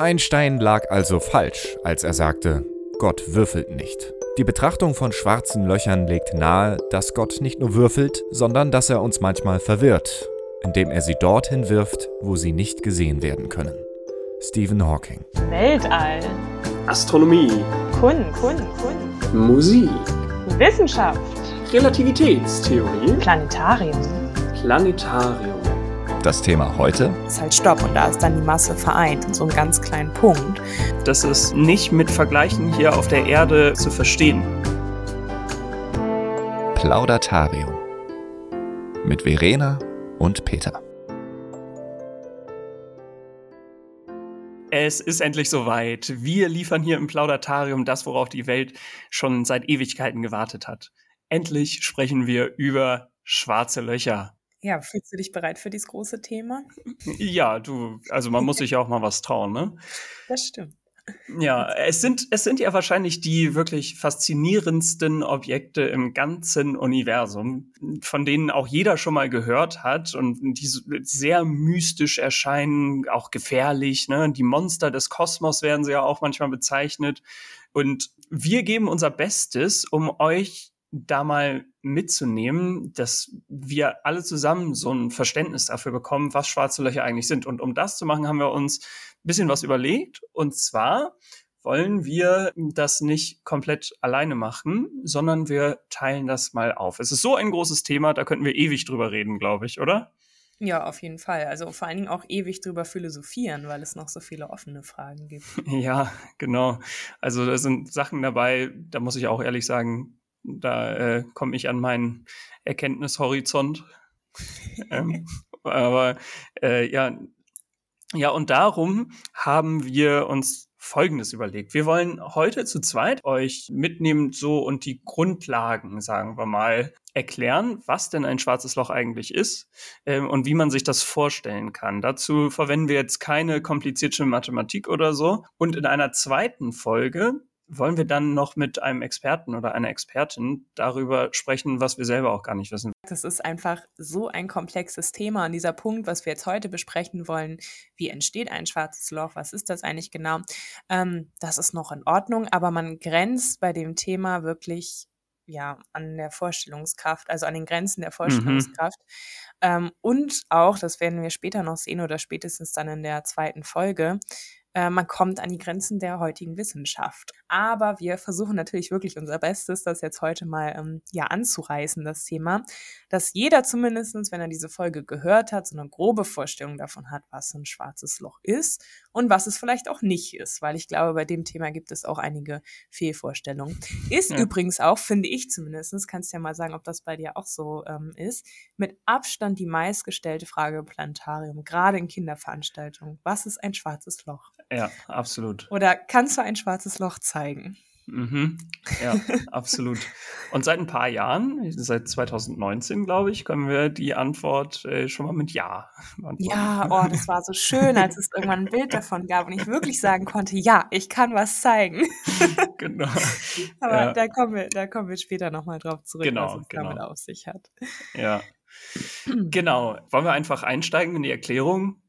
Einstein lag also falsch, als er sagte, Gott würfelt nicht. Die Betrachtung von schwarzen Löchern legt nahe, dass Gott nicht nur würfelt, sondern dass er uns manchmal verwirrt, indem er sie dorthin wirft, wo sie nicht gesehen werden können. Stephen Hawking. Weltall. Astronomie. Kunst. Kunst. Kunst. Musik. Wissenschaft. Relativitätstheorie. Planetarium. Planetarium. Das Thema heute? Ist halt Stopp und da ist dann die Masse vereint in so einem ganz kleinen Punkt. Das ist nicht mit Vergleichen hier auf der Erde zu verstehen. Plaudatarium. Mit Verena und Peter. Es ist endlich soweit. Wir liefern hier im Plaudatarium das, worauf die Welt schon seit Ewigkeiten gewartet hat. Endlich sprechen wir über schwarze Löcher. Ja, fühlst du dich bereit für dieses große Thema? Ja, du, also man muss sich ja auch mal was trauen, ne? Das stimmt. Ja, es sind, es sind ja wahrscheinlich die wirklich faszinierendsten Objekte im ganzen Universum, von denen auch jeder schon mal gehört hat und die sehr mystisch erscheinen, auch gefährlich. Ne? Die Monster des Kosmos werden sie ja auch manchmal bezeichnet. Und wir geben unser Bestes, um euch da mal mitzunehmen, dass wir alle zusammen so ein Verständnis dafür bekommen, was schwarze Löcher eigentlich sind. Und um das zu machen, haben wir uns ein bisschen was überlegt. Und zwar wollen wir das nicht komplett alleine machen, sondern wir teilen das mal auf. Es ist so ein großes Thema, da könnten wir ewig drüber reden, glaube ich, oder? Ja, auf jeden Fall. Also vor allen Dingen auch ewig drüber philosophieren, weil es noch so viele offene Fragen gibt. Ja, genau. Also da sind Sachen dabei, da muss ich auch ehrlich sagen, da äh, komme ich an meinen Erkenntnishorizont. ähm, aber äh, ja, ja, und darum haben wir uns Folgendes überlegt. Wir wollen heute zu zweit euch mitnehmen so und die Grundlagen, sagen wir mal, erklären, was denn ein schwarzes Loch eigentlich ist ähm, und wie man sich das vorstellen kann. Dazu verwenden wir jetzt keine komplizierte Mathematik oder so. Und in einer zweiten Folge wollen wir dann noch mit einem Experten oder einer Expertin darüber sprechen, was wir selber auch gar nicht wissen. Das ist einfach so ein komplexes Thema. Und dieser Punkt, was wir jetzt heute besprechen wollen, wie entsteht ein schwarzes Loch, was ist das eigentlich genau, ähm, das ist noch in Ordnung, aber man grenzt bei dem Thema wirklich ja an der Vorstellungskraft, also an den Grenzen der mhm. Vorstellungskraft. Mhm. Ähm, und auch, das werden wir später noch sehen oder spätestens dann in der zweiten Folge, äh, man kommt an die Grenzen der heutigen Wissenschaft. Aber wir versuchen natürlich wirklich unser Bestes, das jetzt heute mal ähm, ja anzureißen, das Thema, dass jeder zumindestens, wenn er diese Folge gehört hat, so eine grobe Vorstellung davon hat, was ein schwarzes Loch ist und was es vielleicht auch nicht ist, weil ich glaube, bei dem Thema gibt es auch einige Fehlvorstellungen. Ist ja. übrigens auch, finde ich zumindestens, kannst ja mal sagen, ob das bei dir auch so ähm, ist, mit Abstand die meistgestellte Frage im Planetarium, gerade in Kinderveranstaltungen. Was ist ein schwarzes Loch? Ja, absolut. Oder kannst du ein schwarzes Loch zeigen? Mhm. Ja, absolut. Und seit ein paar Jahren, seit 2019, glaube ich, können wir die Antwort äh, schon mal mit Ja beantworten. Ja, oh, das war so schön, als es irgendwann ein Bild davon gab und ich wirklich sagen konnte, ja, ich kann was zeigen. genau. Aber ja. da, kommen wir, da kommen wir später nochmal drauf zurück, genau, was es genau. damit auf sich hat. Ja. Genau. Wollen wir einfach einsteigen in die Erklärung?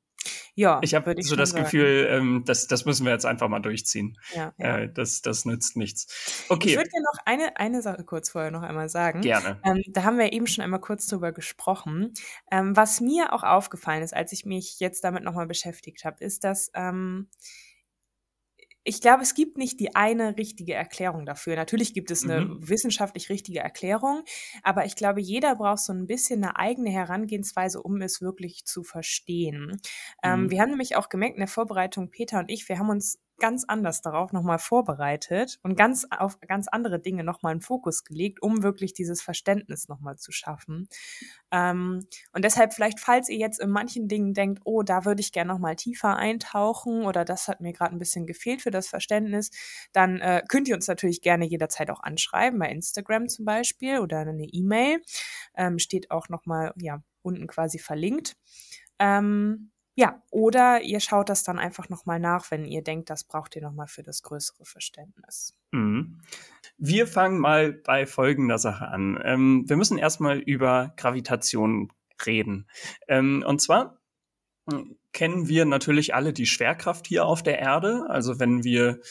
Ja, ich habe so das sagen. Gefühl, ähm, das, das müssen wir jetzt einfach mal durchziehen. Ja, ja. Äh, das, das nützt nichts. Okay. Ich würde dir noch eine, eine Sache kurz vorher noch einmal sagen. Gerne. Ähm, da haben wir eben schon einmal kurz drüber gesprochen. Ähm, was mir auch aufgefallen ist, als ich mich jetzt damit nochmal beschäftigt habe, ist, dass ähm, ich glaube, es gibt nicht die eine richtige Erklärung dafür. Natürlich gibt es eine mhm. wissenschaftlich richtige Erklärung, aber ich glaube, jeder braucht so ein bisschen eine eigene Herangehensweise, um es wirklich zu verstehen. Ähm, mhm. Ähm, wir haben nämlich auch gemerkt in der Vorbereitung, Peter und ich, wir haben uns ganz anders darauf nochmal vorbereitet und ganz auf ganz andere Dinge nochmal einen Fokus gelegt, um wirklich dieses Verständnis nochmal zu schaffen. Ähm, und deshalb vielleicht, falls ihr jetzt in manchen Dingen denkt, oh, da würde ich gerne nochmal tiefer eintauchen oder das hat mir gerade ein bisschen gefehlt für das Verständnis, dann äh, könnt ihr uns natürlich gerne jederzeit auch anschreiben, bei Instagram zum Beispiel oder eine E-Mail. Ähm, steht auch nochmal, ja, unten quasi verlinkt. Ähm, ja, oder ihr schaut das dann einfach nochmal nach, wenn ihr denkt, das braucht ihr nochmal für das größere Verständnis. Mhm. Wir fangen mal bei folgender Sache an. Ähm, wir müssen erstmal über Gravitation reden. Ähm, und zwar, kennen wir natürlich alle die Schwerkraft hier auf der Erde. Also wenn wir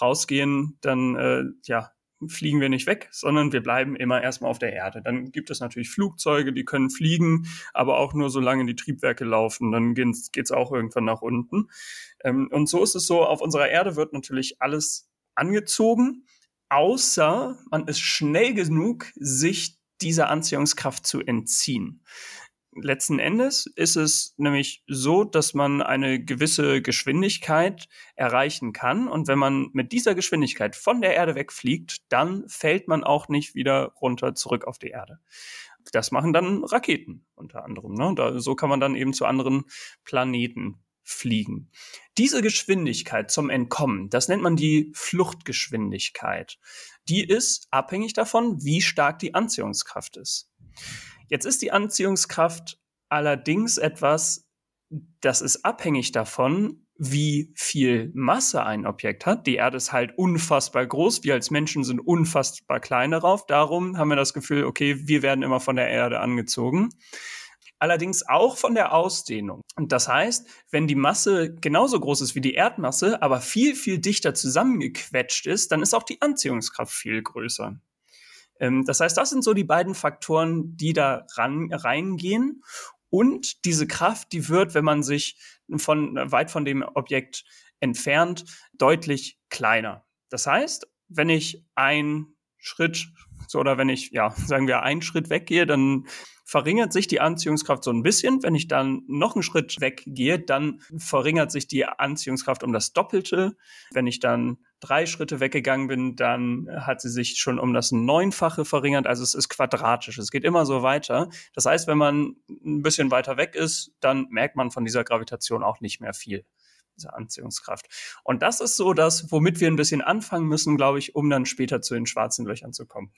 rausgehen, dann äh, ja, fliegen wir nicht weg, sondern wir bleiben immer erstmal auf der Erde. Dann gibt es natürlich Flugzeuge, die können fliegen, aber auch nur solange die Triebwerke laufen. Dann geht's, geht's auch irgendwann nach unten. Ähm, und so ist es so, auf unserer Erde wird natürlich alles angezogen, außer man ist schnell genug, sich dieser Anziehungskraft zu entziehen letzten Endes ist es nämlich so, dass man eine gewisse Geschwindigkeit erreichen kann. Und wenn man mit dieser Geschwindigkeit von der Erde wegfliegt, dann fällt man auch nicht wieder runter zurück auf die Erde. Das machen dann Raketen unter anderem. Ne? Da, so kann man dann eben zu anderen Planeten fliegen. Diese Geschwindigkeit zum Entkommen, das nennt man die Fluchtgeschwindigkeit. Die ist abhängig davon, wie stark die Anziehungskraft ist. Jetzt ist die Anziehungskraft allerdings etwas, das ist abhängig davon, wie viel Masse ein Objekt hat. Die Erde ist halt unfassbar groß. Wir als Menschen sind unfassbar klein darauf. Darum haben wir das Gefühl, okay, wir werden immer von der Erde angezogen. Allerdings auch von der Ausdehnung. Und das heißt, wenn die Masse genauso groß ist wie die Erdmasse, aber viel, viel dichter zusammengequetscht ist, dann ist auch die Anziehungskraft viel größer. Ähm, das heißt, das sind so die beiden Faktoren, die da ran, reingehen. Und diese Kraft, die wird, wenn man sich von, weit von dem Objekt entfernt, deutlich kleiner. Das heißt, wenn ich einen Schritt, so oder wenn ich, ja, sagen wir, einen Schritt weggehe, dann verringert sich die Anziehungskraft so ein bisschen. Wenn ich dann noch einen Schritt weggehe, dann verringert sich die Anziehungskraft um das Doppelte. Wenn ich dann drei Schritte weggegangen bin, dann hat sie sich schon um das Neunfache verringert. Also es ist quadratisch. Es geht immer so weiter. Das heißt, wenn man ein bisschen weiter weg ist, dann merkt man von dieser Gravitation auch nicht mehr viel diese Anziehungskraft. Und das ist so das, womit wir ein bisschen anfangen müssen, glaube ich, um dann später zu den schwarzen Löchern zu kommen.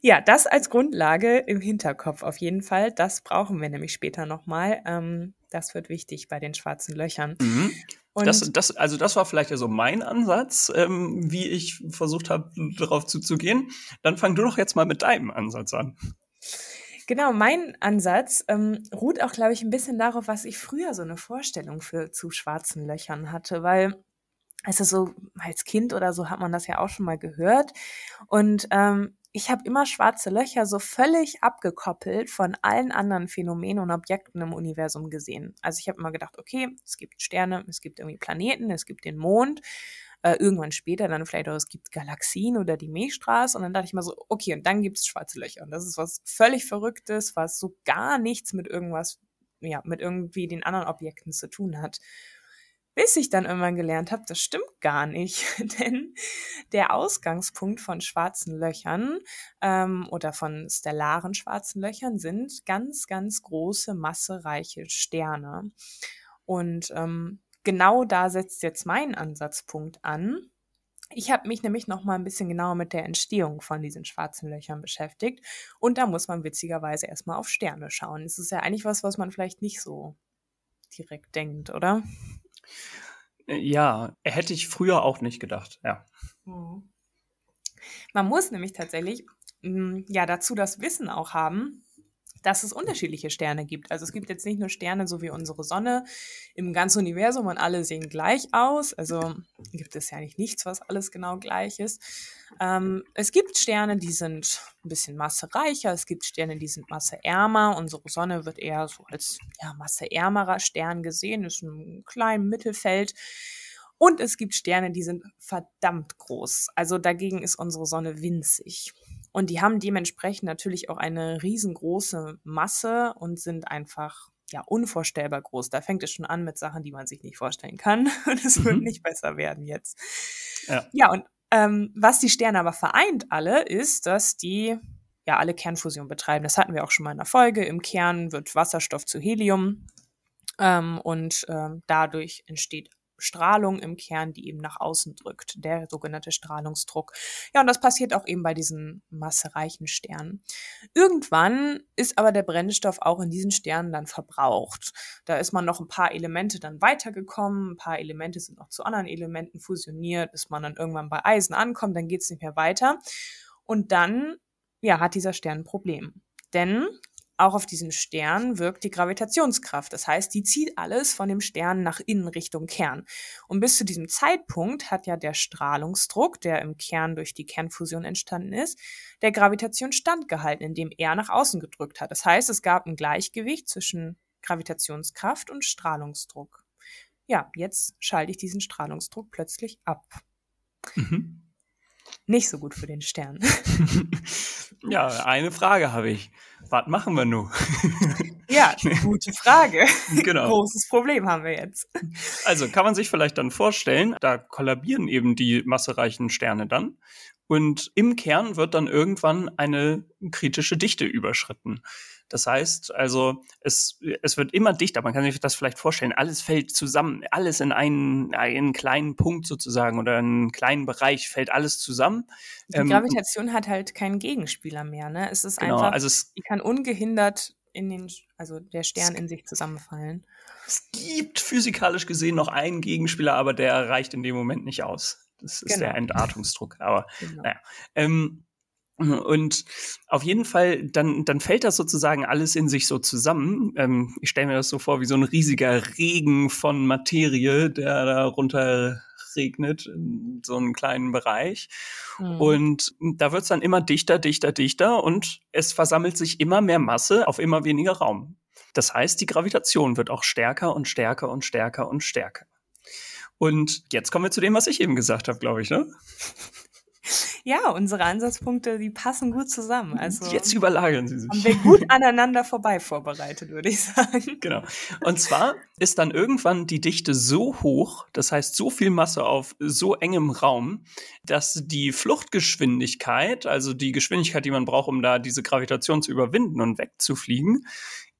Ja, das als Grundlage im Hinterkopf auf jeden Fall. Das brauchen wir nämlich später nochmal. Ähm, das wird wichtig bei den schwarzen Löchern. Mhm. Das, das, also das war vielleicht ja so mein Ansatz, ähm, wie ich versucht habe, darauf zuzugehen. Dann fang du doch jetzt mal mit deinem Ansatz an. Genau, mein Ansatz ähm, ruht auch, glaube ich, ein bisschen darauf, was ich früher so eine Vorstellung für zu schwarzen Löchern hatte, weil also so als Kind oder so hat man das ja auch schon mal gehört. Und ähm, ich habe immer schwarze Löcher so völlig abgekoppelt von allen anderen Phänomenen und Objekten im Universum gesehen. Also ich habe immer gedacht, okay, es gibt Sterne, es gibt irgendwie Planeten, es gibt den Mond äh, irgendwann später dann vielleicht auch, es gibt Galaxien oder die Milchstraße. Und dann dachte ich mal so, okay, und dann gibt es schwarze Löcher. Und das ist was völlig Verrücktes, was so gar nichts mit irgendwas, ja, mit irgendwie den anderen Objekten zu tun hat. Bis ich dann irgendwann gelernt habe, das stimmt gar nicht, denn der Ausgangspunkt von schwarzen Löchern ähm, oder von stellaren schwarzen Löchern sind ganz, ganz große, massereiche Sterne. Und ähm, genau da setzt jetzt mein Ansatzpunkt an. Ich habe mich nämlich noch mal ein bisschen genauer mit der Entstehung von diesen schwarzen Löchern beschäftigt und da muss man witzigerweise erstmal auf Sterne schauen. Das ist ja eigentlich was, was man vielleicht nicht so direkt denkt, oder? Ja, hätte ich früher auch nicht gedacht, ja. Mhm. Man muss nämlich tatsächlich mm, ja dazu das Wissen auch haben, dass es unterschiedliche Sterne gibt. Also es gibt jetzt nicht nur Sterne so wie unsere Sonne im ganzen Universum und alle sehen gleich aus. Also gibt es ja nicht nichts, was alles genau gleich ist. Ähm, es gibt Sterne, die sind ein bisschen massereicher. Es gibt Sterne, die sind masseärmer. Unsere Sonne wird eher so als ja, masseärmerer Stern gesehen, ist ein kleines Mittelfeld. Und es gibt Sterne, die sind verdammt groß. Also dagegen ist unsere Sonne winzig. Und die haben dementsprechend natürlich auch eine riesengroße Masse und sind einfach ja unvorstellbar groß. Da fängt es schon an mit Sachen, die man sich nicht vorstellen kann. Und es mhm. wird nicht besser werden jetzt. Ja, ja und ähm, was die Sterne aber vereint alle, ist, dass die ja alle Kernfusion betreiben. Das hatten wir auch schon mal in der Folge. Im Kern wird Wasserstoff zu Helium. Ähm, und ähm, dadurch entsteht Strahlung im Kern, die eben nach außen drückt, der sogenannte Strahlungsdruck. Ja, und das passiert auch eben bei diesen massereichen Sternen. Irgendwann ist aber der Brennstoff auch in diesen Sternen dann verbraucht. Da ist man noch ein paar Elemente dann weitergekommen, ein paar Elemente sind noch zu anderen Elementen fusioniert, bis man dann irgendwann bei Eisen ankommt, dann geht es nicht mehr weiter. Und dann, ja, hat dieser Stern ein Problem. Denn auch auf diesen Stern wirkt die Gravitationskraft. Das heißt, die zieht alles von dem Stern nach innen Richtung Kern. Und bis zu diesem Zeitpunkt hat ja der Strahlungsdruck, der im Kern durch die Kernfusion entstanden ist, der Gravitation standgehalten, indem er nach außen gedrückt hat. Das heißt, es gab ein Gleichgewicht zwischen Gravitationskraft und Strahlungsdruck. Ja, jetzt schalte ich diesen Strahlungsdruck plötzlich ab. Mhm. Nicht so gut für den Stern. ja, eine Frage habe ich. Was machen wir nun? ja, gute Frage. Genau. Großes Problem haben wir jetzt. Also kann man sich vielleicht dann vorstellen, da kollabieren eben die massereichen Sterne dann. Und im Kern wird dann irgendwann eine kritische Dichte überschritten. Das heißt, also es, es wird immer dichter. Man kann sich das vielleicht vorstellen. Alles fällt zusammen. Alles in einen, einen kleinen Punkt sozusagen oder einen kleinen Bereich fällt alles zusammen. Die ähm, Gravitation hat halt keinen Gegenspieler mehr. Ne? Es ist genau, einfach, also es, die kann ungehindert in den, also der Stern in sich zusammenfallen. Es gibt physikalisch gesehen noch einen Gegenspieler, aber der reicht in dem Moment nicht aus. Das ist genau. der Entartungsdruck. Aber genau. naja. Ähm, und auf jeden Fall, dann, dann fällt das sozusagen alles in sich so zusammen. Ähm, ich stelle mir das so vor wie so ein riesiger Regen von Materie, der da runter regnet in so einem kleinen Bereich. Mhm. Und da wird es dann immer dichter, dichter, dichter und es versammelt sich immer mehr Masse auf immer weniger Raum. Das heißt, die Gravitation wird auch stärker und stärker und stärker und stärker. Und jetzt kommen wir zu dem, was ich eben gesagt habe, glaube ich, ne? Ja, unsere Ansatzpunkte, die passen gut zusammen. Also jetzt überlagern sie sich. Haben wir gut aneinander vorbei vorbereitet, würde ich sagen. Genau. Und zwar ist dann irgendwann die Dichte so hoch, das heißt so viel Masse auf so engem Raum, dass die Fluchtgeschwindigkeit, also die Geschwindigkeit, die man braucht, um da diese Gravitation zu überwinden und wegzufliegen,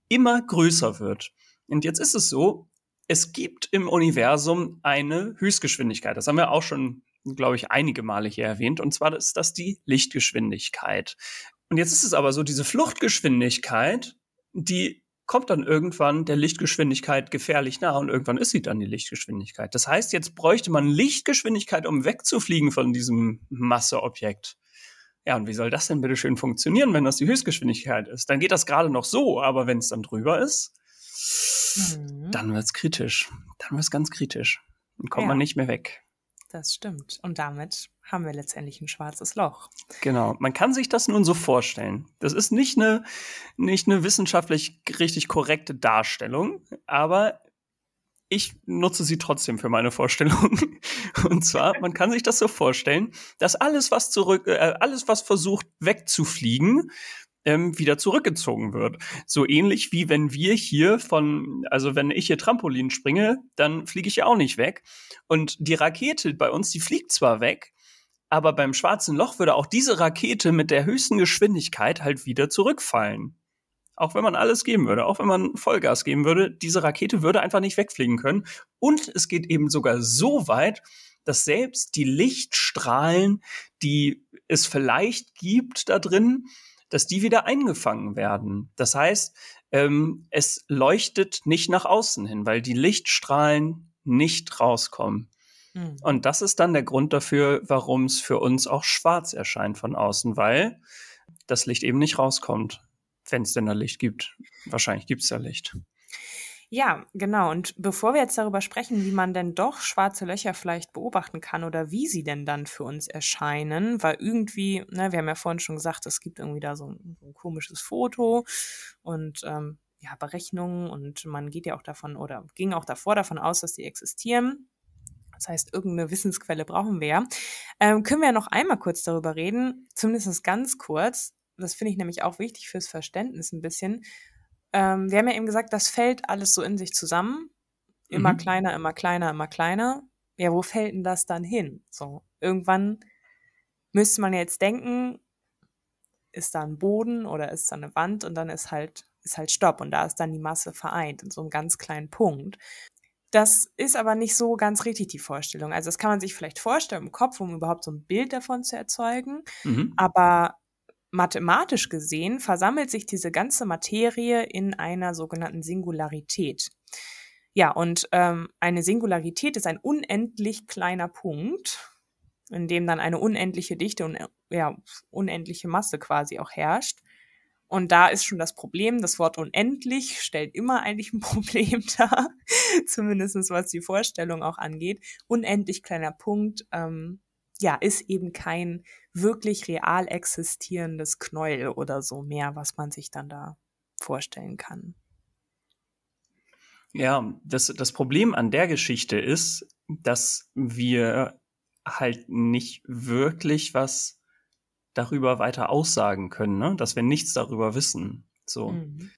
immer größer wird. Und jetzt ist es so, es gibt im Universum eine Höchstgeschwindigkeit. Das haben wir auch schon, glaube ich, einige Male hier erwähnt. Und zwar ist das die Lichtgeschwindigkeit. Und jetzt ist es aber so, diese Fluchtgeschwindigkeit, die kommt dann irgendwann der Lichtgeschwindigkeit gefährlich nah und irgendwann ist sie dann die Lichtgeschwindigkeit. Das heißt, jetzt bräuchte man Lichtgeschwindigkeit, um wegzufliegen von diesem Masseobjekt. Ja, und wie soll das denn bitte schön funktionieren, wenn das die Höchstgeschwindigkeit ist? Dann geht das gerade noch so, aber wenn es dann drüber ist, mhm. dann wird's kritisch. Dann wird's ganz kritisch. Dann kommt ja. man nicht mehr weg. Das stimmt. Und damit haben wir letztendlich ein schwarzes Loch. Genau. Man kann sich das nun so vorstellen. Das ist nicht eine, nicht eine wissenschaftlich richtig korrekte Darstellung, aber ich nutze sie trotzdem für meine Vorstellung. Und zwar, man kann sich das so vorstellen, dass alles, was zurück, äh, alles, was versucht wegzufliegen, ähm, wieder zurückgezogen wird. So ähnlich wie wenn wir hier von, also wenn ich hier Trampolin springe, dann fliege ich ja auch nicht weg. Und die Rakete bei uns, die fliegt zwar weg, aber beim schwarzen Loch würde auch diese Rakete mit der höchsten Geschwindigkeit halt wieder zurückfallen. Auch wenn man alles geben würde, auch wenn man Vollgas geben würde, diese Rakete würde einfach nicht wegfliegen können. Und es geht eben sogar so weit, dass selbst die Lichtstrahlen, die es vielleicht gibt da drin, dass die wieder eingefangen werden. Das heißt, ähm, es leuchtet nicht nach außen hin, weil die Lichtstrahlen nicht rauskommen. Mhm. Und das ist dann der Grund dafür, warum es für uns auch schwarz erscheint von außen, weil das Licht eben nicht rauskommt, wenn es denn da Licht gibt. Wahrscheinlich gibt es ja Licht. Ja, genau. Und bevor wir jetzt darüber sprechen, wie man denn doch schwarze Löcher vielleicht beobachten kann oder wie sie denn dann für uns erscheinen, weil irgendwie, ne, wir haben ja vorhin schon gesagt, es gibt irgendwie da so ein, so ein komisches Foto und ähm, ja, Berechnungen und man geht ja auch davon oder ging auch davor davon aus, dass die existieren. Das heißt, irgendeine Wissensquelle brauchen wir. Ähm, können wir ja noch einmal kurz darüber reden, zumindest ganz kurz. Das finde ich nämlich auch wichtig fürs Verständnis ein bisschen ähm, wir haben ja eben gesagt, das fällt alles so in sich zusammen. Immer mhm. kleiner, immer kleiner, immer kleiner. Ja, wo fällt denn das dann hin? So, irgendwann müsste man jetzt denken, ist da ein Boden oder ist da eine Wand und dann ist halt, ist halt Stopp und da ist dann die Masse vereint in so einem ganz kleinen Punkt. Das ist aber nicht so ganz richtig die Vorstellung. Also das kann man sich vielleicht vorstellen im Kopf, um überhaupt so ein Bild davon zu erzeugen. Mhm. Aber Mathematisch gesehen versammelt sich diese ganze Materie in einer sogenannten Singularität. Ja, und ähm, eine Singularität ist ein unendlich kleiner Punkt, in dem dann eine unendliche Dichte und ja, unendliche Masse quasi auch herrscht. Und da ist schon das Problem, das Wort unendlich stellt immer eigentlich ein Problem dar, zumindest was die Vorstellung auch angeht. Unendlich kleiner Punkt, ähm, ja, ist eben kein wirklich real existierendes Knäuel oder so mehr, was man sich dann da vorstellen kann. Ja, das, das Problem an der Geschichte ist, dass wir halt nicht wirklich was darüber weiter aussagen können, ne? dass wir nichts darüber wissen. So. Mhm.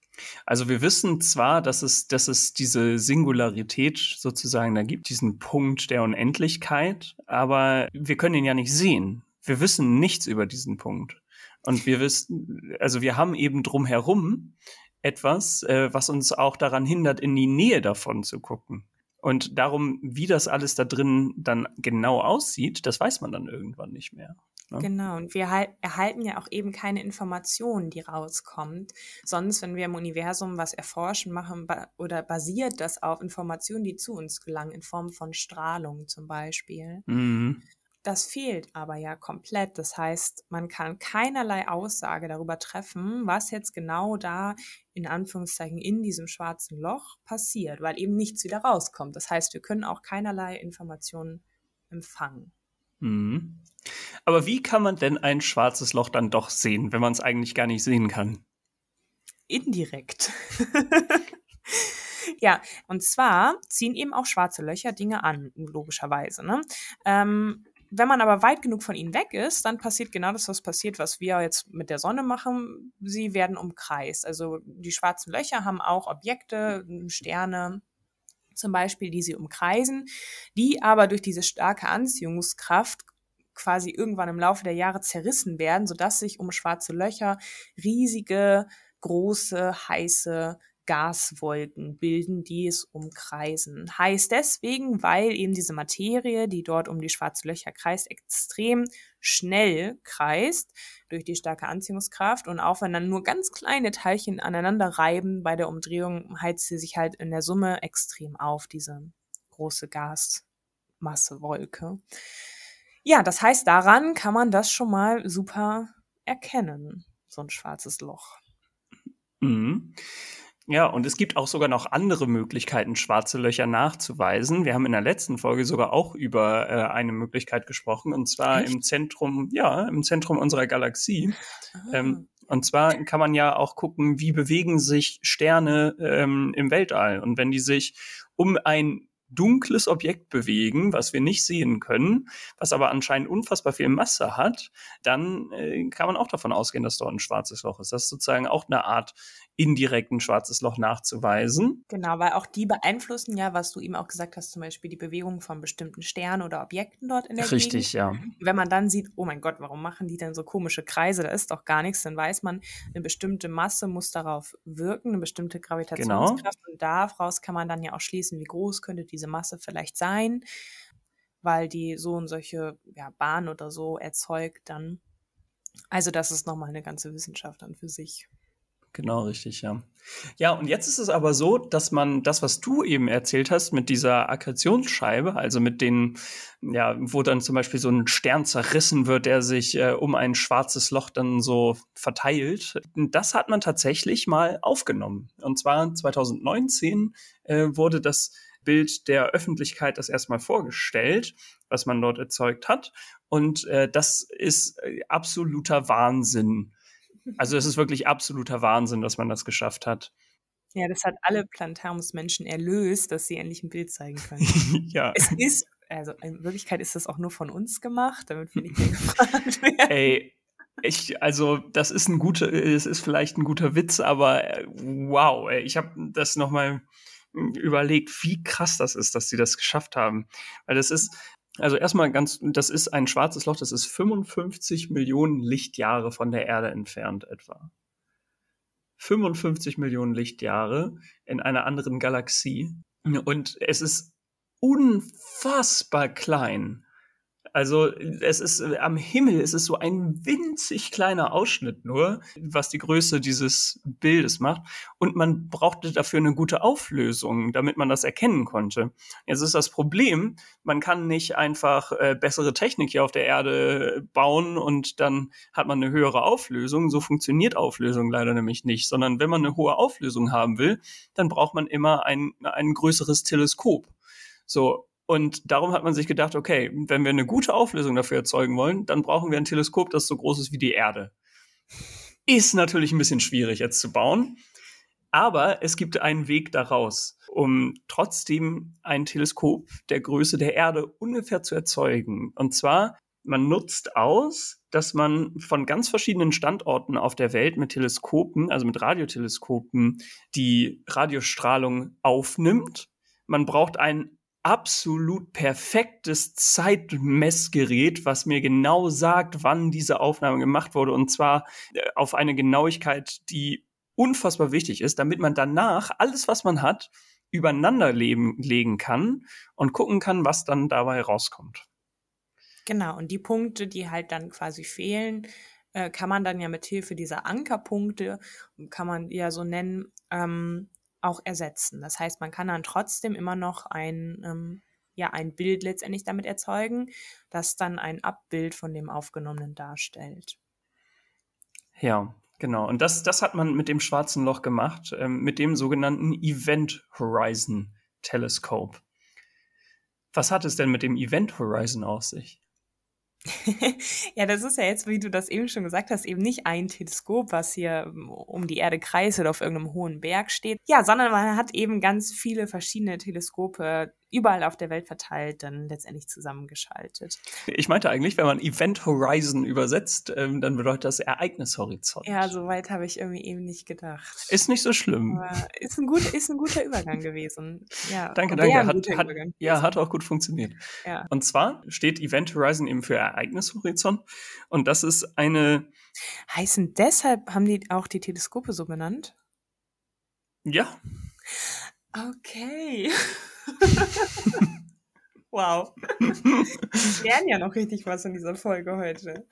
Also wir wissen zwar, dass es, dass es diese Singularität sozusagen da gibt, diesen Punkt der Unendlichkeit, aber wir können ihn ja nicht sehen. Wir wissen nichts über diesen Punkt. Und wir wissen, also wir haben eben drumherum etwas, äh, was uns auch daran hindert, in die Nähe davon zu gucken. Und darum, wie das alles da drin dann genau aussieht, das weiß man dann irgendwann nicht mehr. Ne? Genau, und wir erhalten ja auch eben keine Informationen, die rauskommt. Sonst, wenn wir im Universum was erforschen, machen ba oder basiert das auf Informationen, die zu uns gelangen, in Form von Strahlung zum Beispiel. Mhm. Das fehlt aber ja komplett. Das heißt, man kann keinerlei Aussage darüber treffen, was jetzt genau da in Anführungszeichen in diesem schwarzen Loch passiert, weil eben nichts wieder rauskommt. Das heißt, wir können auch keinerlei Informationen empfangen. Mhm. Aber wie kann man denn ein schwarzes Loch dann doch sehen, wenn man es eigentlich gar nicht sehen kann? Indirekt. ja, und zwar ziehen eben auch schwarze Löcher Dinge an, logischerweise. Ne? Ähm, wenn man aber weit genug von ihnen weg ist, dann passiert genau das, was passiert, was wir jetzt mit der Sonne machen. Sie werden umkreist. Also die schwarzen Löcher haben auch Objekte, Sterne, zum Beispiel, die sie umkreisen, die aber durch diese starke Anziehungskraft quasi irgendwann im Laufe der Jahre zerrissen werden, sodass sich um schwarze Löcher riesige, große, heiße Gaswolken bilden, die es umkreisen. Heißt deswegen, weil eben diese Materie, die dort um die schwarze Löcher kreist, extrem schnell kreist durch die starke Anziehungskraft und auch wenn dann nur ganz kleine Teilchen aneinander reiben bei der Umdrehung, heizt sie sich halt in der Summe extrem auf, diese große Gasmassewolke. Ja, das heißt, daran kann man das schon mal super erkennen, so ein schwarzes Loch. Mhm. Ja, und es gibt auch sogar noch andere Möglichkeiten, schwarze Löcher nachzuweisen. Wir haben in der letzten Folge sogar auch über äh, eine Möglichkeit gesprochen, und zwar Echt? im Zentrum, ja, im Zentrum unserer Galaxie. Ah. Ähm, und zwar kann man ja auch gucken, wie bewegen sich Sterne ähm, im Weltall. Und wenn die sich um ein dunkles Objekt bewegen, was wir nicht sehen können, was aber anscheinend unfassbar viel Masse hat, dann äh, kann man auch davon ausgehen, dass dort ein schwarzes Loch ist. Das ist sozusagen auch eine Art indirekt ein schwarzes Loch nachzuweisen. Genau, weil auch die beeinflussen ja, was du eben auch gesagt hast, zum Beispiel die Bewegung von bestimmten Sternen oder Objekten dort in der Richtig, Gegend. ja. Wenn man dann sieht, oh mein Gott, warum machen die denn so komische Kreise? Da ist doch gar nichts, dann weiß man, eine bestimmte Masse muss darauf wirken, eine bestimmte Gravitationskraft genau. und daraus kann man dann ja auch schließen, wie groß könnte diese Masse vielleicht sein, weil die so und solche ja, Bahnen oder so erzeugt dann. Also das ist nochmal eine ganze Wissenschaft dann für sich. Genau, richtig, ja. Ja, und jetzt ist es aber so, dass man das, was du eben erzählt hast, mit dieser Akkretionsscheibe, also mit den, ja, wo dann zum Beispiel so ein Stern zerrissen wird, der sich äh, um ein schwarzes Loch dann so verteilt, das hat man tatsächlich mal aufgenommen. Und zwar 2019 äh, wurde das Bild der Öffentlichkeit das erstmal vorgestellt, was man dort erzeugt hat. Und äh, das ist äh, absoluter Wahnsinn also es ist wirklich absoluter Wahnsinn, dass man das geschafft hat. Ja, das hat alle Planetariumsmenschen erlöst, dass sie endlich ein Bild zeigen können. ja. Es ist, also in Wirklichkeit ist das auch nur von uns gemacht, damit wir nicht gefragt werden. Ey, ich, also das ist ein guter, es ist vielleicht ein guter Witz, aber äh, wow, ey, ich habe das nochmal überlegt, wie krass das ist, dass sie das geschafft haben. Weil das ist, also erstmal ganz, das ist ein schwarzes Loch, das ist 55 Millionen Lichtjahre von der Erde entfernt etwa. 55 Millionen Lichtjahre in einer anderen Galaxie. Und es ist unfassbar klein. Also es ist äh, am Himmel, es ist so ein winzig kleiner Ausschnitt nur, was die Größe dieses Bildes macht. Und man brauchte dafür eine gute Auflösung, damit man das erkennen konnte. Jetzt ist das Problem, man kann nicht einfach äh, bessere Technik hier auf der Erde bauen und dann hat man eine höhere Auflösung. So funktioniert Auflösung leider nämlich nicht, sondern wenn man eine hohe Auflösung haben will, dann braucht man immer ein, ein größeres Teleskop. So, und darum hat man sich gedacht, okay, wenn wir eine gute Auflösung dafür erzeugen wollen, dann brauchen wir ein Teleskop, das so groß ist wie die Erde. Ist natürlich ein bisschen schwierig jetzt zu bauen, aber es gibt einen Weg daraus, um trotzdem ein Teleskop der Größe der Erde ungefähr zu erzeugen. Und zwar, man nutzt aus, dass man von ganz verschiedenen Standorten auf der Welt mit Teleskopen, also mit Radioteleskopen, die Radiostrahlung aufnimmt. Man braucht ein absolut perfektes Zeitmessgerät, was mir genau sagt, wann diese Aufnahme gemacht wurde. Und zwar äh, auf eine Genauigkeit, die unfassbar wichtig ist, damit man danach alles, was man hat, übereinander leben, legen kann und gucken kann, was dann dabei rauskommt. Genau, und die Punkte, die halt dann quasi fehlen, äh, kann man dann ja mit Hilfe dieser Ankerpunkte, kann man ja so nennen, ähm, auch ersetzen. Das heißt, man kann dann trotzdem immer noch ein, ähm, ja, ein Bild letztendlich damit erzeugen, das dann ein Abbild von dem Aufgenommenen darstellt. Ja, genau. Und das, das hat man mit dem Schwarzen Loch gemacht, ähm, mit dem sogenannten Event Horizon Telescope. Was hat es denn mit dem Event Horizon auf sich? ja, das ist ja jetzt, wie du das eben schon gesagt hast, eben nicht ein Teleskop, was hier ähm, um die Erde kreist oder auf irgendeinem hohen Berg steht. Ja, sondern man hat eben ganz viele verschiedene Teleskope überall auf der Welt verteilt dann letztendlich zusammengeschaltet. Ich meinte eigentlich, wenn man Event Horizon übersetzt, ähm, dann bedeutet das Ereignishorizont. Ja, so weit habe ich irgendwie eben nicht gedacht. Ist nicht so schlimm. Aber ist ein, gut, ist ein guter Übergang gewesen. Ja, danke, danke. Hat, hat, ja, hat auch gut funktioniert. Ja. Und zwar steht Event Horizon eben für Ereignishorizont und das ist eine... Heißen deshalb, haben die auch die Teleskope so benannt? Ja. Okay. wow. Wir lernen ja noch richtig was in dieser Folge heute.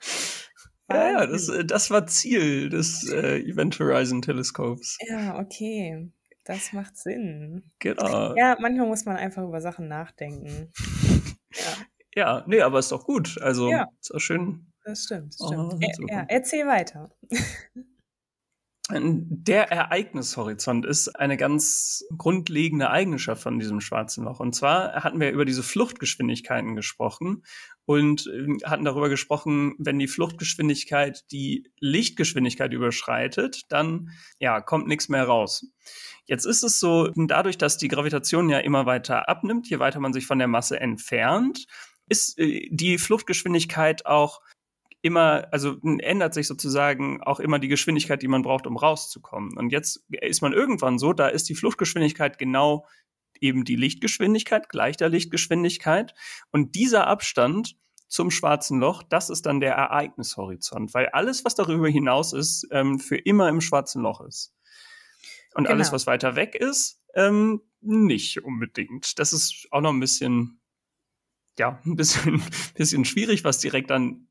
Ja, ja das, äh, das war Ziel des äh, Event Horizon Teleskops. Ja, okay. Das macht Sinn. Genau. Ja, manchmal muss man einfach über Sachen nachdenken. Ja, ja nee, aber ist doch gut. Also, ja. ist auch schön. Das stimmt, das stimmt. Oh, er, ja, erzähl weiter. Der Ereignishorizont ist eine ganz grundlegende Eigenschaft von diesem schwarzen Loch. Und zwar hatten wir über diese Fluchtgeschwindigkeiten gesprochen und ähm, hatten darüber gesprochen, wenn die Fluchtgeschwindigkeit die Lichtgeschwindigkeit überschreitet, dann ja, kommt nichts mehr raus. Jetzt ist es so, dadurch, dass die Gravitation ja immer weiter abnimmt, je weiter man sich von der Masse entfernt, ist äh, die Fluchtgeschwindigkeit auch immer, also ändert sich sozusagen auch immer die Geschwindigkeit, die man braucht, um rauszukommen. Und jetzt ist man irgendwann so, da ist die Fluchtgeschwindigkeit genau eben die Lichtgeschwindigkeit, gleich der Lichtgeschwindigkeit. Und dieser Abstand zum schwarzen Loch, das ist dann der Ereignishorizont, weil alles, was darüber hinaus ist, ähm, für immer im schwarzen Loch ist. Und genau. alles, was weiter weg ist, ähm, nicht unbedingt. Das ist auch noch ein bisschen, ja, ein bisschen, bisschen schwierig, was direkt dann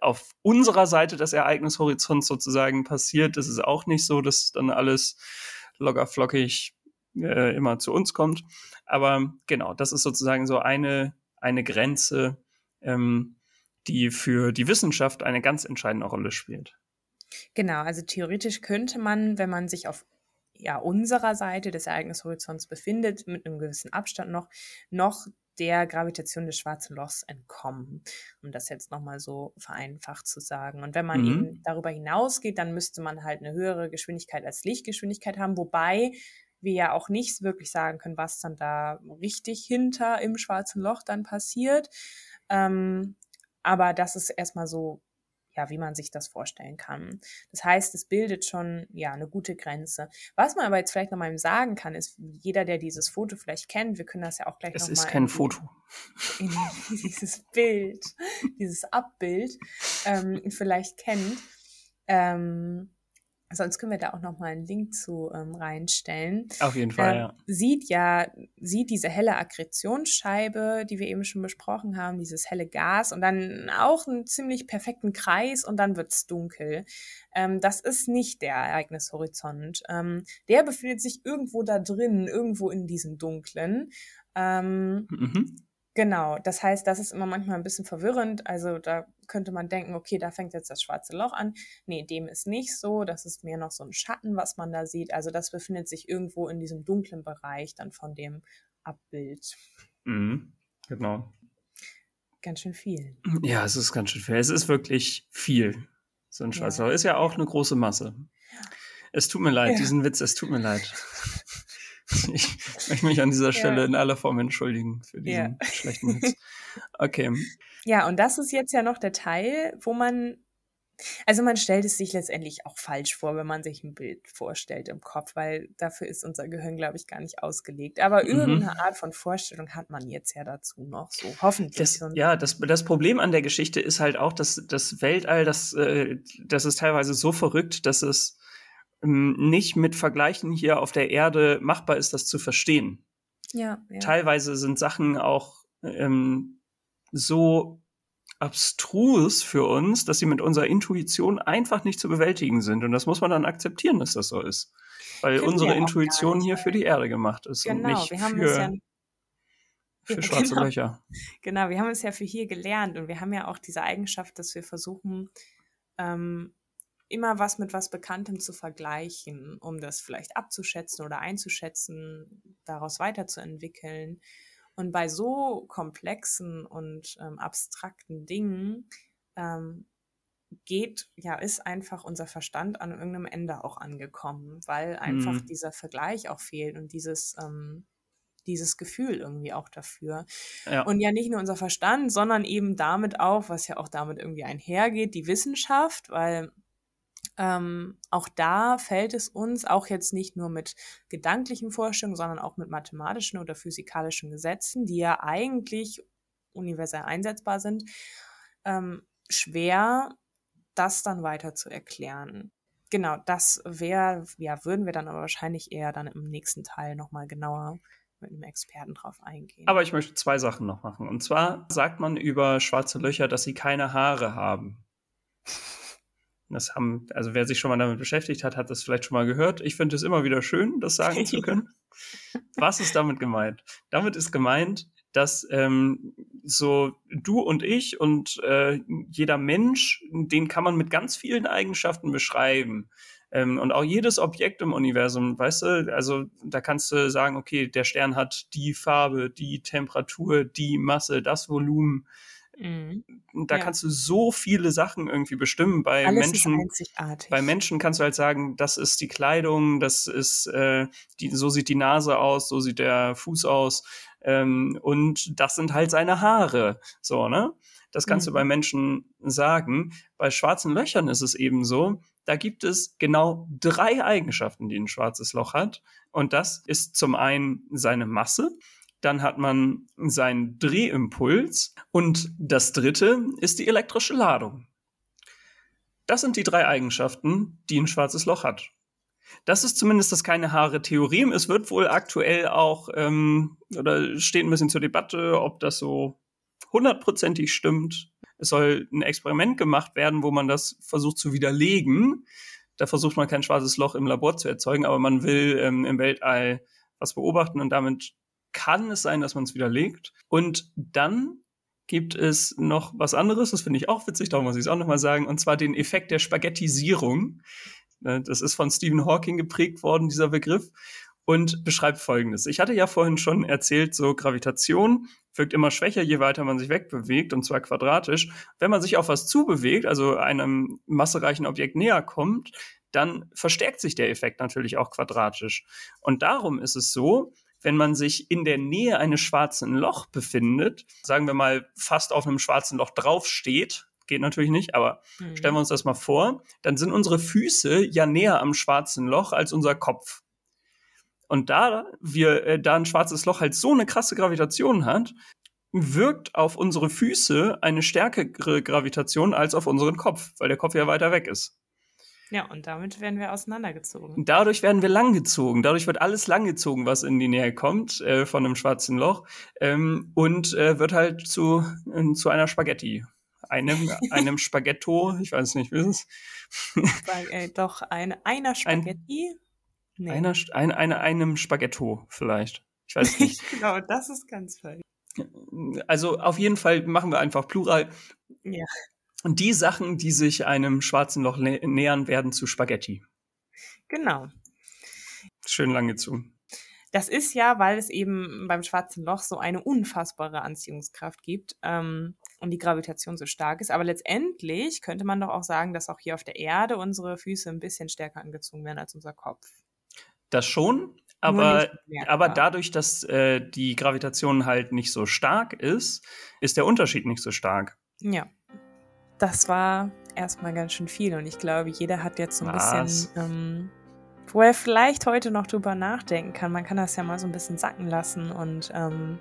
auf unserer Seite des Ereignishorizonts sozusagen passiert. Das ist auch nicht so, dass dann alles loggerflockig äh, immer zu uns kommt. Aber genau, das ist sozusagen so eine, eine Grenze, ähm, die für die Wissenschaft eine ganz entscheidende Rolle spielt. Genau, also theoretisch könnte man, wenn man sich auf ja, unserer Seite des Ereignishorizonts befindet, mit einem gewissen Abstand noch, noch der Gravitation des schwarzen Lochs entkommen, um das jetzt nochmal so vereinfacht zu sagen. Und wenn man mhm. eben darüber hinausgeht, dann müsste man halt eine höhere Geschwindigkeit als Lichtgeschwindigkeit haben, wobei wir ja auch nicht wirklich sagen können, was dann da richtig hinter im schwarzen Loch dann passiert. Ähm, aber das ist erstmal so ja, wie man sich das vorstellen kann. Das heißt, es bildet schon, ja, eine gute Grenze. Was man aber jetzt vielleicht nochmal sagen kann, ist, jeder, der dieses Foto vielleicht kennt, wir können das ja auch gleich nochmal. Es ist kein Foto. In dieses Bild, dieses Abbild, ähm, vielleicht kennt, ähm, Sonst können wir da auch noch mal einen Link zu ähm, reinstellen. Auf jeden Fall, Ähm, ja. Sieht ja, sieht diese helle Akkretionsscheibe, die wir eben schon besprochen haben, dieses helle Gas und dann auch einen ziemlich perfekten Kreis und dann wird's dunkel. Ähm, das ist nicht der Ereignishorizont. Ähm, der befindet sich irgendwo da drin, irgendwo in diesem Dunklen. Ähm, Mhm. Genau, das heißt, das ist immer manchmal ein bisschen verwirrend. Also da könnte man denken, okay, da fängt jetzt das schwarze Loch an. Nee, dem ist nicht so. Das ist mehr noch so ein Schatten, was man da sieht. Also das befindet sich irgendwo in diesem dunklen Bereich dann von dem Abbild. Mhm. Genau. Ganz schön viel. Ja, es ist ganz schön viel. Es ist wirklich viel. So ein schwarzes Ja. Loch ist ja auch eine große Masse. Es tut mir leid, Ja. diesen Witz, es tut mir leid. Ich möchte mich an dieser Stelle Ja. in aller Form entschuldigen für diesen Ja. schlechten Witz. Okay. Ja, und das ist jetzt ja noch der Teil, wo man, also man stellt es sich letztendlich auch falsch vor, wenn man sich ein Bild vorstellt im Kopf, weil dafür ist unser Gehirn, glaube ich, gar nicht ausgelegt. Aber Mhm. irgendeine Art von Vorstellung hat man jetzt ja dazu noch, so hoffentlich. Das, ja, das, das Problem an der Geschichte ist halt auch, dass das Weltall, das, äh, das ist teilweise so verrückt, dass es nicht mit Vergleichen hier auf der Erde machbar ist, das zu verstehen. ja, ja. Teilweise sind Sachen auch ähm, so abstrus für uns, dass sie mit unserer Intuition einfach nicht zu bewältigen sind. Und das muss man dann akzeptieren, dass das so ist. Weil Können unsere Intuition nicht, hier für die Erde gemacht ist und Genau, nicht wir haben für, ja, für Ja, schwarze genau. Löcher. genau, wir haben es ja für hier gelernt und wir haben ja auch diese Eigenschaft, dass wir versuchen, ähm, immer was mit was Bekanntem zu vergleichen, um das vielleicht abzuschätzen oder einzuschätzen, daraus weiterzuentwickeln. Und bei so komplexen und ähm, abstrakten Dingen ähm, geht, ja, ist einfach unser Verstand an irgendeinem Ende auch angekommen, weil einfach Mhm. dieser Vergleich auch fehlt und dieses, ähm, dieses Gefühl irgendwie auch dafür. Ja. Und ja nicht nur unser Verstand, sondern eben damit auch, was ja auch damit irgendwie einhergeht, die Wissenschaft, weil ähm, auch da fällt es uns, auch jetzt nicht nur mit gedanklichen Vorstellungen, sondern auch mit mathematischen oder physikalischen Gesetzen, die ja eigentlich universell einsetzbar sind, ähm, schwer, das dann weiter zu erklären. Genau, das wäre, ja, würden wir dann aber wahrscheinlich eher dann im nächsten Teil nochmal genauer mit einem Experten drauf eingehen. Aber ich möchte zwei Sachen noch machen. Und zwar sagt man über schwarze Löcher, dass sie keine Haare haben. Das haben, also wer sich schon mal damit beschäftigt hat, hat das vielleicht schon mal gehört. Ich finde es immer wieder schön, das sagen zu können. Was ist damit gemeint? Damit ist gemeint, dass ähm, so du und ich und äh, jeder Mensch, den kann man mit ganz vielen Eigenschaften beschreiben. Ähm, und auch jedes Objekt im Universum, weißt du, also da kannst du sagen, okay, der Stern hat die Farbe, die Temperatur, die Masse, das Volumen. Mhm. Da Ja. kannst du so viele Sachen irgendwie bestimmen. Bei Alles Menschen, bei Menschen kannst du halt sagen, das ist die Kleidung, das ist äh, die, so sieht die Nase aus, so sieht der Fuß aus ähm, und das sind halt seine Haare. So, ne? Das kannst du Mhm. bei Menschen sagen. Bei schwarzen Löchern ist es eben so, da gibt es genau drei Eigenschaften, die ein schwarzes Loch hat. Und das ist zum einen seine Masse, dann hat man seinen Drehimpuls und das dritte ist die elektrische Ladung. Das sind die drei Eigenschaften, die ein schwarzes Loch hat. Das ist zumindest das keine Haare Theorem. Es wird wohl aktuell auch ähm, oder steht ein bisschen zur Debatte, ob das so hundertprozentig stimmt. Es soll ein Experiment gemacht werden, wo man das versucht zu widerlegen. Da versucht man kein schwarzes Loch im Labor zu erzeugen, aber man will ähm, im Weltall was beobachten und damit kann es sein, dass man es widerlegt. Und dann gibt es noch was anderes, das finde ich auch witzig, darum muss ich es auch nochmal sagen, und zwar den Effekt der Spaghettisierung. Äh, Das ist von Stephen Hawking geprägt worden, dieser Begriff, und beschreibt Folgendes. Ich hatte ja vorhin schon erzählt, so Gravitation wirkt immer schwächer, je weiter man sich wegbewegt, und zwar quadratisch. Wenn man sich auf was zubewegt, also einem massereichen Objekt näher kommt, dann verstärkt sich der Effekt natürlich auch quadratisch. Und darum ist es so, wenn man sich in der Nähe eines schwarzen Loch befindet, sagen wir mal fast auf einem schwarzen Loch draufsteht, geht natürlich nicht, aber Mhm. stellen wir uns das mal vor, dann sind unsere Füße ja näher am schwarzen Loch als unser Kopf. Und da wir äh, da ein schwarzes Loch halt so eine krasse Gravitation hat, wirkt auf unsere Füße eine stärkere Gravitation als auf unseren Kopf, weil der Kopf ja weiter weg ist. Ja, und damit werden wir auseinandergezogen. Dadurch werden wir langgezogen. Dadurch wird alles langgezogen, was in die Nähe kommt äh, von einem schwarzen Loch ähm, und äh, wird halt zu, äh, zu einer Spaghetti. Einem, einem Spaghetto, ich weiß nicht, wie ist es? äh, doch, eine, einer Spaghetti. Ein, nee. einer, ein, eine, einem Spaghetto vielleicht. Ich weiß nicht. genau, das ist ganz falsch. Also auf jeden Fall machen wir einfach Plural. Ja. Und die Sachen, die sich einem schwarzen Loch nähern, werden zu Spaghetti. Genau. Schön lange zu. Das ist ja, weil es eben beim schwarzen Loch so eine unfassbare Anziehungskraft gibt ähm, und die Gravitation so stark ist. Aber letztendlich könnte man doch auch sagen, dass auch hier auf der Erde unsere Füße ein bisschen stärker angezogen werden als unser Kopf. Das schon, aber, aber dadurch, dass äh, die Gravitation halt nicht so stark ist, ist der Unterschied nicht so stark. Ja das war erstmal ganz schön viel. Und ich glaube, jeder hat jetzt so ein Was? bisschen, ähm, wo er vielleicht heute noch drüber nachdenken kann. Man kann das ja mal so ein bisschen sacken lassen und ähm,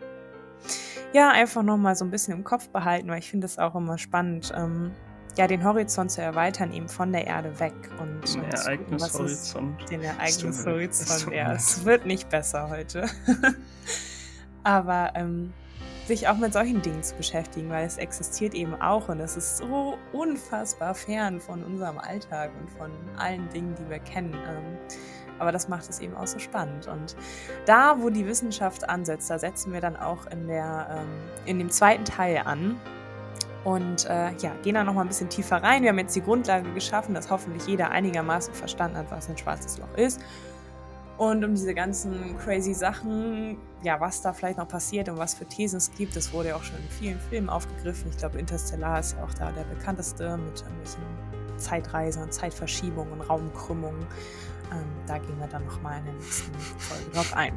ja, einfach nochmal so ein bisschen im Kopf behalten, weil ich finde es auch immer spannend, ähm, ja, den Horizont zu erweitern, eben von der Erde weg. Und, den Ereignishorizont. Den Ereignishorizont, ja. Es wird nicht besser heute. Aber ähm, sich auch mit solchen Dingen zu beschäftigen, weil es existiert eben auch und es ist so unfassbar fern von unserem Alltag und von allen Dingen, die wir kennen. Ähm, aber das macht es eben auch so spannend. Und da, wo die Wissenschaft ansetzt, da setzen wir dann auch in, der, ähm, in dem zweiten Teil an. Und äh, ja, gehen da nochmal ein bisschen tiefer rein. Wir haben jetzt die Grundlage geschaffen, dass hoffentlich jeder einigermaßen verstanden hat, was ein schwarzes Loch ist und um diese ganzen crazy Sachen, ja, was da vielleicht noch passiert und was für Thesen es gibt, das wurde ja auch schon in vielen Filmen aufgegriffen. Ich glaube, Interstellar ist ja auch da der bekannteste mit irgendwelchen Zeitreisen und Zeitverschiebungen und Raumkrümmungen. Ähm, da gehen wir dann nochmal in der nächsten Folge drauf ein.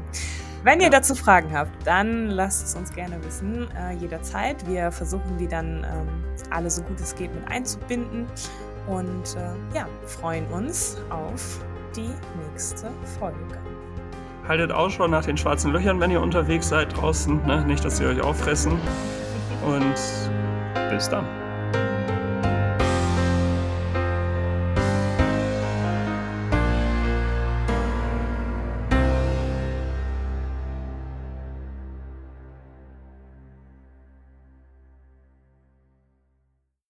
Wenn ihr dazu Fragen habt, dann lasst es uns gerne wissen, äh, jederzeit. Wir versuchen die dann ähm, alle so gut es geht mit einzubinden und äh, ja, freuen uns auf die nächste Folge. Haltet Ausschau nach den schwarzen Löchern, wenn ihr unterwegs seid draußen. Ne? Nicht, dass sie euch auffressen. Und bis dann.